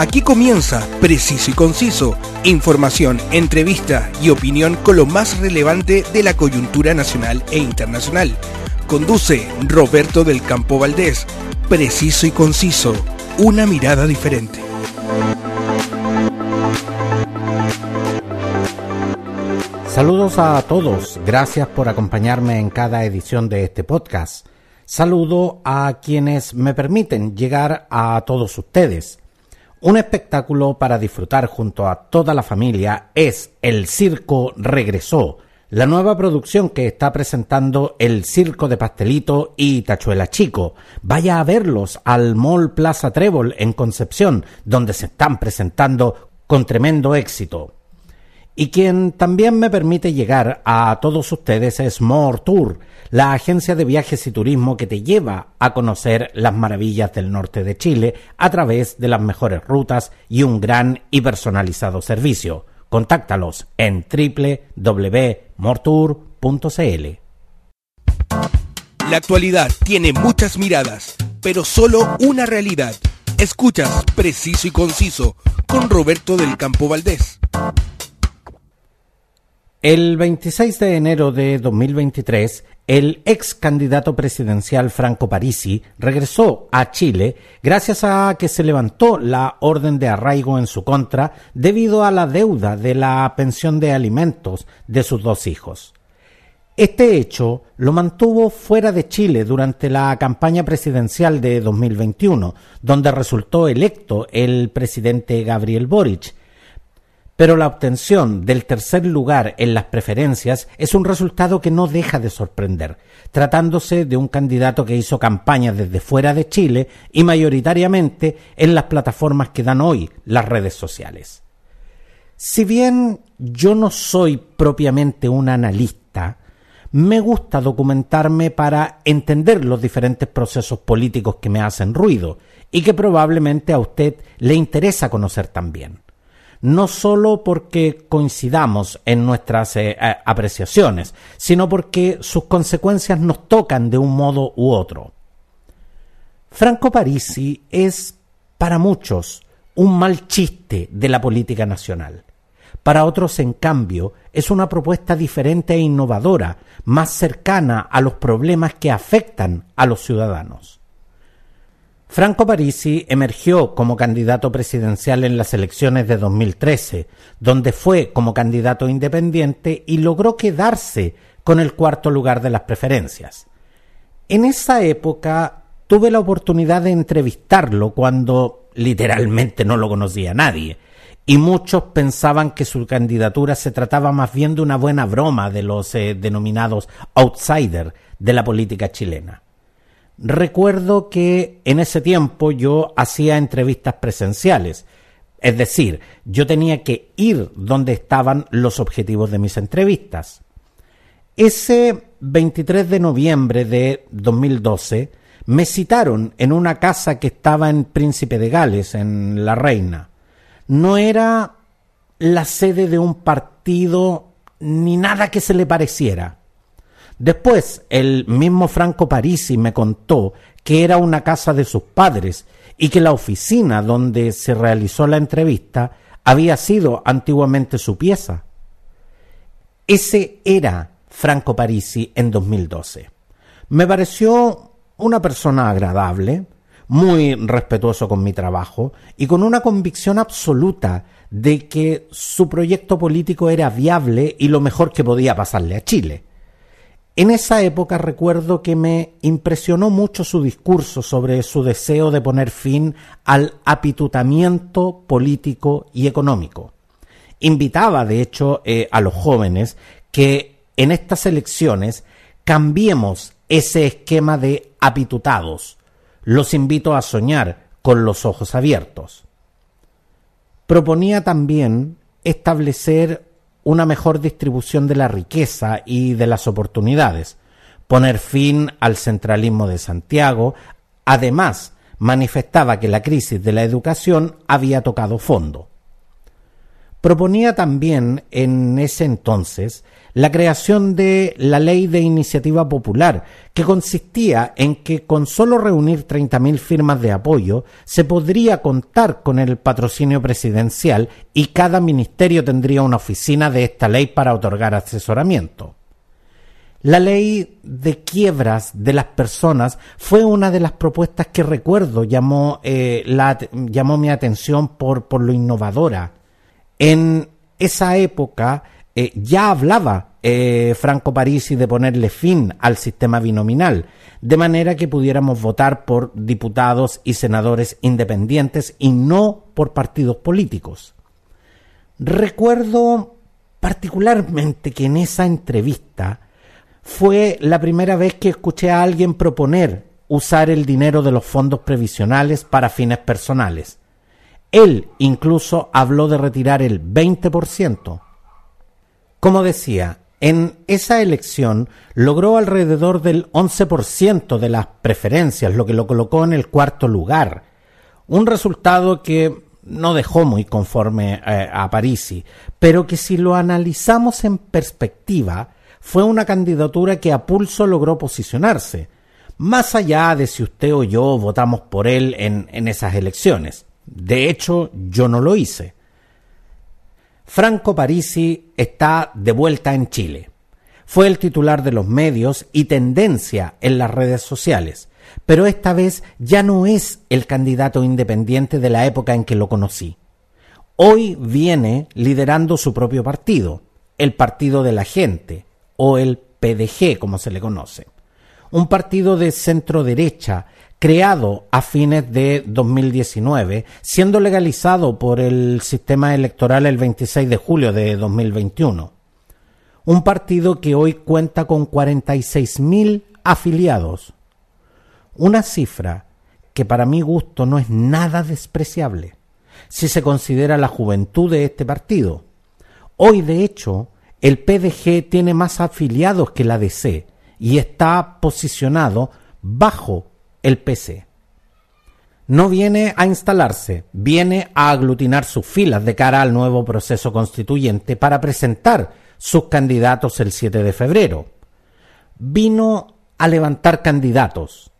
Aquí comienza Preciso y Conciso, información, entrevista y opinión con lo más relevante de la coyuntura nacional e internacional. Conduce Roberto del Campo Valdés. Preciso y Conciso, una mirada diferente. Saludos a todos, gracias por acompañarme en cada edición de este podcast. Saludo a quienes me permiten llegar a todos ustedes. Un espectáculo para disfrutar junto a toda la familia es El Circo Regresó, la nueva producción que está presentando el Circo de Pastelito y Tachuela Chico. Vaya a verlos al Mall Plaza Trébol en Concepción, donde se están presentando con tremendo éxito. Y quien también me permite llegar a todos ustedes es More Tour, la agencia de viajes y turismo que te lleva a conocer las maravillas del norte de Chile a través de las mejores rutas y un gran y personalizado servicio. Contáctalos en www.mortour.cl. La actualidad tiene muchas miradas, pero solo una realidad. Escuchas Preciso y Conciso con Roberto del Campo Valdés. El 26 de enero de 2023, el ex candidato presidencial Franco Parisi regresó a Chile gracias a que se levantó la orden de arraigo en su contra debido a la deuda de la pensión de alimentos de sus dos hijos. Este hecho lo mantuvo fuera de Chile durante la campaña presidencial de 2021, donde resultó electo el presidente Gabriel Boric, pero la obtención del tercer lugar en las preferencias es un resultado que no deja de sorprender, tratándose de un candidato que hizo campaña desde fuera de Chile y mayoritariamente en las plataformas que dan hoy las redes sociales. Si bien yo no soy propiamente un analista, me gusta documentarme para entender los diferentes procesos políticos que me hacen ruido y que probablemente a usted le interesa conocer también no solo porque coincidamos en nuestras eh, apreciaciones, sino porque sus consecuencias nos tocan de un modo u otro. Franco Parisi es, para muchos, un mal chiste de la política nacional. Para otros, en cambio, es una propuesta diferente e innovadora, más cercana a los problemas que afectan a los ciudadanos. Franco Parisi emergió como candidato presidencial en las elecciones de 2013, donde fue como candidato independiente y logró quedarse con el cuarto lugar de las preferencias. En esa época tuve la oportunidad de entrevistarlo cuando literalmente no lo conocía nadie, y muchos pensaban que su candidatura se trataba más bien de una buena broma de los eh, denominados outsiders de la política chilena. Recuerdo que en ese tiempo yo hacía entrevistas presenciales, es decir, yo tenía que ir donde estaban los objetivos de mis entrevistas. Ese 23 de noviembre de 2012 me citaron en una casa que estaba en Príncipe de Gales, en La Reina. No era la sede de un partido ni nada que se le pareciera. Después, el mismo Franco Parisi me contó que era una casa de sus padres y que la oficina donde se realizó la entrevista había sido antiguamente su pieza. Ese era Franco Parisi en 2012. Me pareció una persona agradable, muy respetuoso con mi trabajo y con una convicción absoluta de que su proyecto político era viable y lo mejor que podía pasarle a Chile. En esa época recuerdo que me impresionó mucho su discurso sobre su deseo de poner fin al apitutamiento político y económico. Invitaba, de hecho, eh, a los jóvenes que en estas elecciones cambiemos ese esquema de apitutados. Los invito a soñar con los ojos abiertos. Proponía también establecer una mejor distribución de la riqueza y de las oportunidades, poner fin al centralismo de Santiago, además manifestaba que la crisis de la educación había tocado fondo. Proponía también en ese entonces la creación de la ley de iniciativa popular, que consistía en que con solo reunir 30.000 firmas de apoyo se podría contar con el patrocinio presidencial y cada ministerio tendría una oficina de esta ley para otorgar asesoramiento. La ley de quiebras de las personas fue una de las propuestas que recuerdo llamó, eh, la, llamó mi atención por, por lo innovadora. En esa época eh, ya hablaba eh, Franco Parisi de ponerle fin al sistema binominal, de manera que pudiéramos votar por diputados y senadores independientes y no por partidos políticos. Recuerdo particularmente que en esa entrevista fue la primera vez que escuché a alguien proponer usar el dinero de los fondos previsionales para fines personales. Él incluso habló de retirar el 20%. Como decía, en esa elección logró alrededor del 11% de las preferencias, lo que lo colocó en el cuarto lugar. Un resultado que no dejó muy conforme eh, a Parisi, pero que si lo analizamos en perspectiva, fue una candidatura que a pulso logró posicionarse, más allá de si usted o yo votamos por él en, en esas elecciones. De hecho, yo no lo hice. Franco Parisi está de vuelta en Chile. Fue el titular de los medios y tendencia en las redes sociales, pero esta vez ya no es el candidato independiente de la época en que lo conocí. Hoy viene liderando su propio partido, el Partido de la Gente, o el PDG, como se le conoce. Un partido de centro derecha creado a fines de 2019, siendo legalizado por el sistema electoral el 26 de julio de 2021. Un partido que hoy cuenta con 46.000 afiliados. Una cifra que para mi gusto no es nada despreciable si se considera la juventud de este partido. Hoy, de hecho, el PDG tiene más afiliados que la DC y está posicionado bajo el PC. No viene a instalarse, viene a aglutinar sus filas de cara al nuevo proceso constituyente para presentar sus candidatos el 7 de febrero. Vino a levantar candidatos,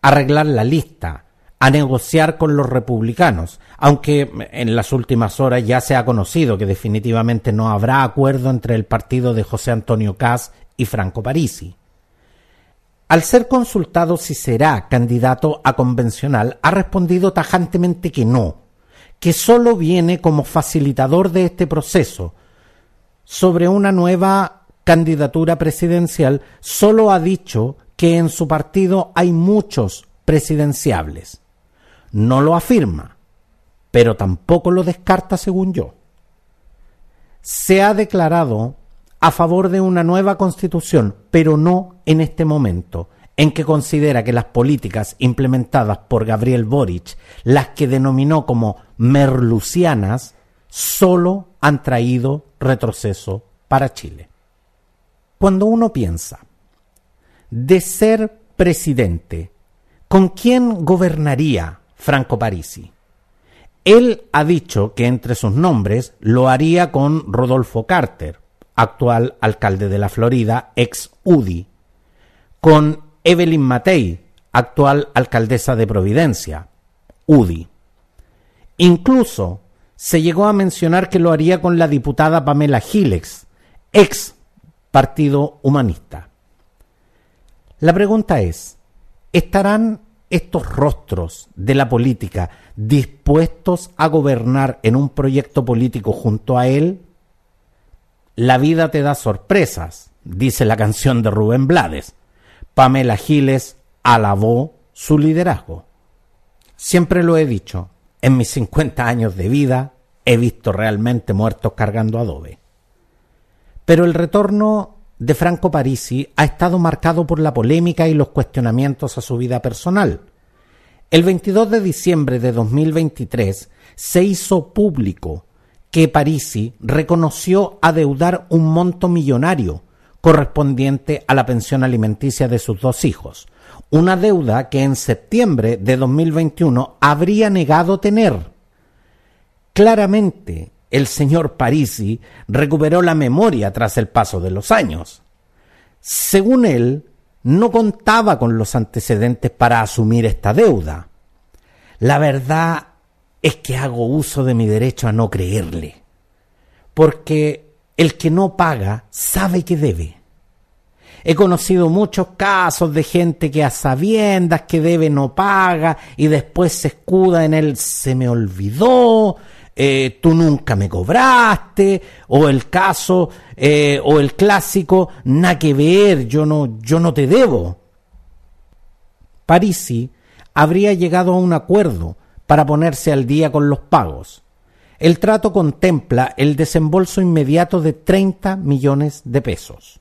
a arreglar la lista, a negociar con los republicanos, aunque en las últimas horas ya se ha conocido que definitivamente no habrá acuerdo entre el partido de José Antonio Caz y Franco Parisi. Al ser consultado si será candidato a convencional, ha respondido tajantemente que no, que solo viene como facilitador de este proceso. Sobre una nueva candidatura presidencial, solo ha dicho que en su partido hay muchos presidenciables no lo afirma, pero tampoco lo descarta según yo. Se ha declarado a favor de una nueva constitución, pero no en este momento, en que considera que las políticas implementadas por Gabriel Boric, las que denominó como merlucianas, solo han traído retroceso para Chile. Cuando uno piensa de ser presidente, ¿con quién gobernaría Franco Parisi. Él ha dicho que entre sus nombres lo haría con Rodolfo Carter, actual alcalde de la Florida, ex UDI, con Evelyn Matei, actual alcaldesa de Providencia, UDI. Incluso se llegó a mencionar que lo haría con la diputada Pamela Gilex, ex Partido Humanista. La pregunta es, ¿estarán estos rostros de la política dispuestos a gobernar en un proyecto político junto a él? La vida te da sorpresas, dice la canción de Rubén Blades. Pamela Giles alabó su liderazgo. Siempre lo he dicho, en mis 50 años de vida he visto realmente muertos cargando adobe. Pero el retorno de Franco Parisi ha estado marcado por la polémica y los cuestionamientos a su vida personal. El 22 de diciembre de 2023 se hizo público que Parisi reconoció adeudar un monto millonario correspondiente a la pensión alimenticia de sus dos hijos, una deuda que en septiembre de 2021 habría negado tener. Claramente, el señor Parisi recuperó la memoria tras el paso de los años. Según él, no contaba con los antecedentes para asumir esta deuda. La verdad es que hago uso de mi derecho a no creerle, porque el que no paga sabe que debe. He conocido muchos casos de gente que a sabiendas que debe no paga y después se escuda en el se me olvidó, eh, tú nunca me cobraste, o el caso, eh, o el clásico, nada que ver, yo no, yo no te debo. Parisi habría llegado a un acuerdo para ponerse al día con los pagos. El trato contempla el desembolso inmediato de 30 millones de pesos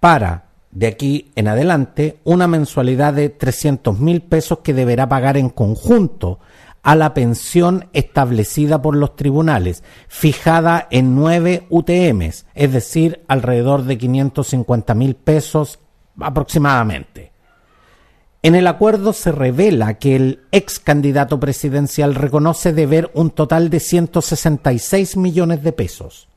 para, de aquí en adelante, una mensualidad de 300 mil pesos que deberá pagar en conjunto a la pensión establecida por los tribunales, fijada en nueve UTMs, es decir, alrededor de 550 mil pesos aproximadamente. En el acuerdo se revela que el ex candidato presidencial reconoce deber un total de 166 millones de pesos,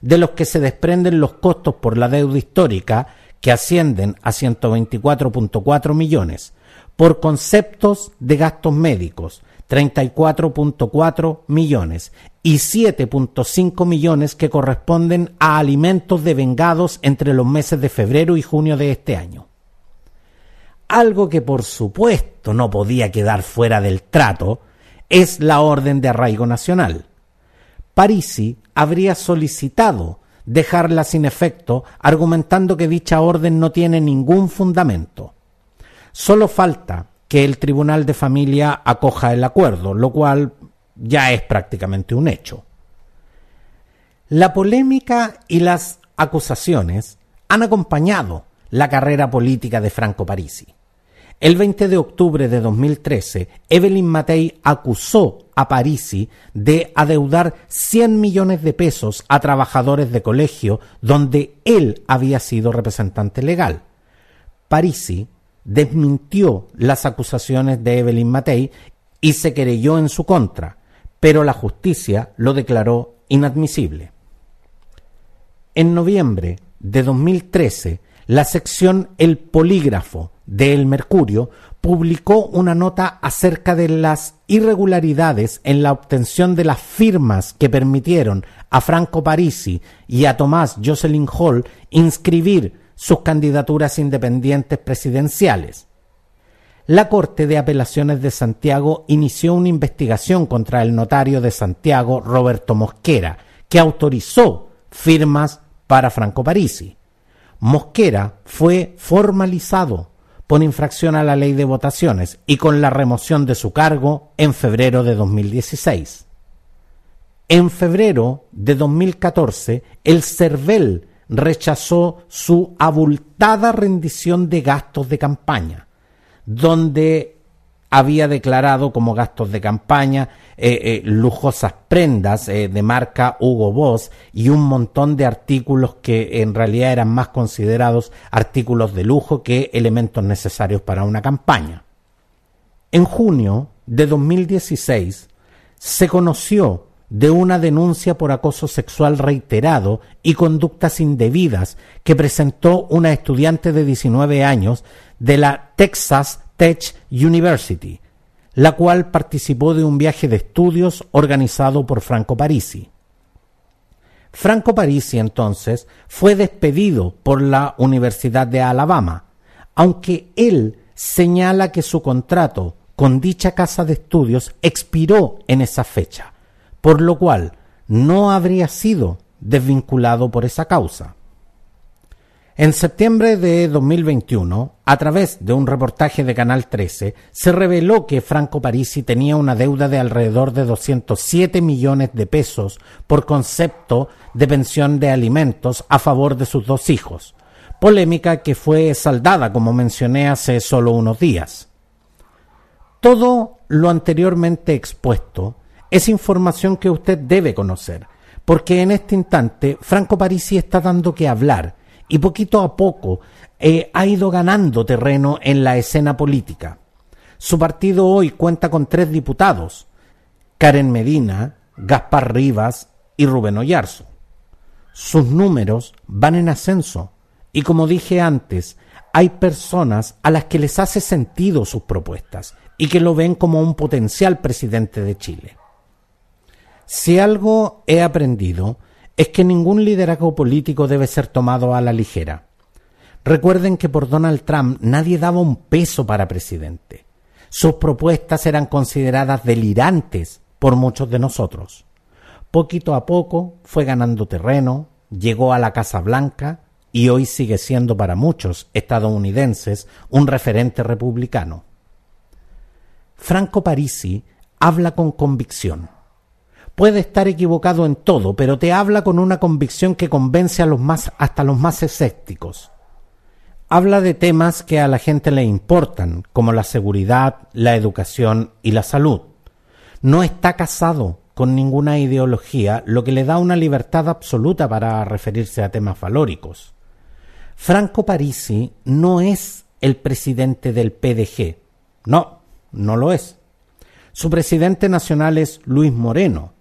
de los que se desprenden los costos por la deuda histórica, que ascienden a 124.4 millones, por conceptos de gastos médicos, 34.4 millones y 7.5 millones que corresponden a alimentos devengados entre los meses de febrero y junio de este año. Algo que por supuesto no podía quedar fuera del trato es la orden de arraigo nacional. Parisi habría solicitado dejarla sin efecto, argumentando que dicha orden no tiene ningún fundamento. Solo falta que el Tribunal de Familia acoja el acuerdo, lo cual ya es prácticamente un hecho. La polémica y las acusaciones han acompañado la carrera política de Franco Parisi. El 20 de octubre de 2013, Evelyn Matei acusó a Parisi de adeudar 100 millones de pesos a trabajadores de colegio donde él había sido representante legal. Parisi desmintió las acusaciones de Evelyn Matei y se querelló en su contra, pero la justicia lo declaró inadmisible. En noviembre de 2013, la sección El Polígrafo de El Mercurio publicó una nota acerca de las irregularidades en la obtención de las firmas que permitieron a Franco Parisi y a Tomás Jocelyn Hall inscribir sus candidaturas independientes presidenciales. La Corte de Apelaciones de Santiago inició una investigación contra el notario de Santiago, Roberto Mosquera, que autorizó firmas para Franco Parisi. Mosquera fue formalizado por infracción a la ley de votaciones y con la remoción de su cargo en febrero de 2016. En febrero de 2014, el CERVEL rechazó su abultada rendición de gastos de campaña, donde había declarado como gastos de campaña eh, eh, lujosas prendas eh, de marca Hugo Boss y un montón de artículos que en realidad eran más considerados artículos de lujo que elementos necesarios para una campaña. En junio de 2016 se conoció de una denuncia por acoso sexual reiterado y conductas indebidas que presentó una estudiante de 19 años de la Texas Tech University, la cual participó de un viaje de estudios organizado por Franco Parisi. Franco Parisi entonces fue despedido por la Universidad de Alabama, aunque él señala que su contrato con dicha casa de estudios expiró en esa fecha por lo cual no habría sido desvinculado por esa causa. En septiembre de 2021, a través de un reportaje de Canal 13, se reveló que Franco Parisi tenía una deuda de alrededor de 207 millones de pesos por concepto de pensión de alimentos a favor de sus dos hijos, polémica que fue saldada, como mencioné hace solo unos días. Todo lo anteriormente expuesto es información que usted debe conocer, porque en este instante Franco Parisi está dando que hablar y poquito a poco eh, ha ido ganando terreno en la escena política. Su partido hoy cuenta con tres diputados, Karen Medina, Gaspar Rivas y Rubén Oyarzo. Sus números van en ascenso y como dije antes, hay personas a las que les hace sentido sus propuestas y que lo ven como un potencial presidente de Chile. Si algo he aprendido es que ningún liderazgo político debe ser tomado a la ligera. Recuerden que por Donald Trump nadie daba un peso para presidente. Sus propuestas eran consideradas delirantes por muchos de nosotros. Poquito a poco fue ganando terreno, llegó a la Casa Blanca y hoy sigue siendo para muchos estadounidenses un referente republicano. Franco Parisi habla con convicción. Puede estar equivocado en todo, pero te habla con una convicción que convence a los más hasta los más escépticos. Habla de temas que a la gente le importan, como la seguridad, la educación y la salud. No está casado con ninguna ideología, lo que le da una libertad absoluta para referirse a temas valóricos. Franco Parisi no es el presidente del PDG. No, no lo es. Su presidente nacional es Luis Moreno.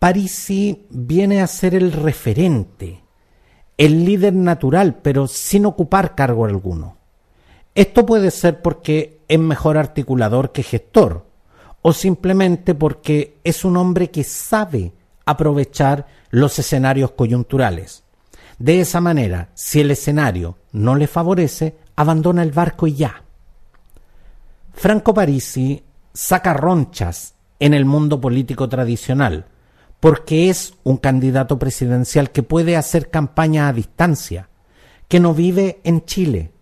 Parisi viene a ser el referente, el líder natural, pero sin ocupar cargo alguno. Esto puede ser porque es mejor articulador que gestor, o simplemente porque es un hombre que sabe aprovechar los escenarios coyunturales. De esa manera, si el escenario no le favorece, abandona el barco y ya. Franco Parisi saca ronchas en el mundo político tradicional, porque es un candidato presidencial que puede hacer campaña a distancia, que no vive en Chile.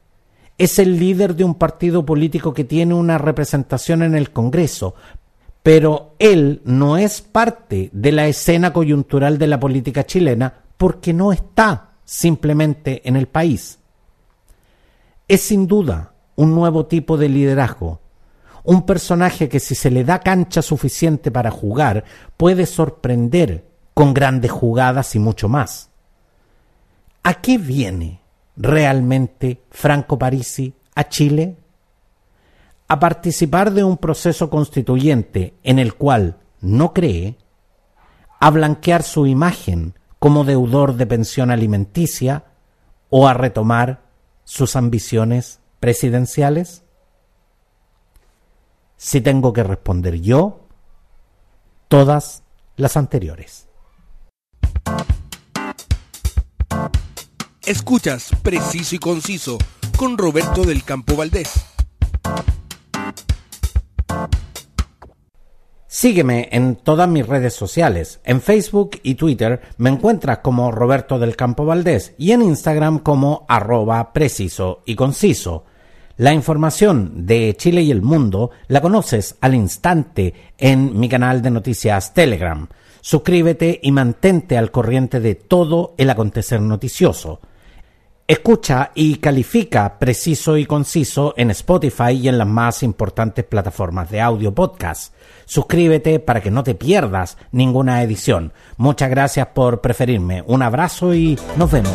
Es el líder de un partido político que tiene una representación en el Congreso, pero él no es parte de la escena coyuntural de la política chilena porque no está simplemente en el país. Es sin duda un nuevo tipo de liderazgo, un personaje que si se le da cancha suficiente para jugar puede sorprender con grandes jugadas y mucho más. ¿A qué viene realmente Franco Parisi a Chile? A participar de un proceso constituyente en el cual no cree, a blanquear su imagen como deudor de pensión alimenticia o a retomar sus ambiciones presidenciales? Si tengo que responder yo, todas las anteriores. Escuchas Preciso y Conciso con Roberto del Campo Valdés. Sígueme en todas mis redes sociales. En Facebook y Twitter me encuentras como Roberto del Campo Valdés y en Instagram como arroba preciso y conciso. La información de Chile y el mundo la conoces al instante en mi canal de noticias Telegram. Suscríbete y mantente al corriente de todo el acontecer noticioso. Escucha y califica preciso y conciso en Spotify y en las más importantes plataformas de audio podcast. Suscríbete para que no te pierdas ninguna edición. Muchas gracias por preferirme. Un abrazo y nos vemos.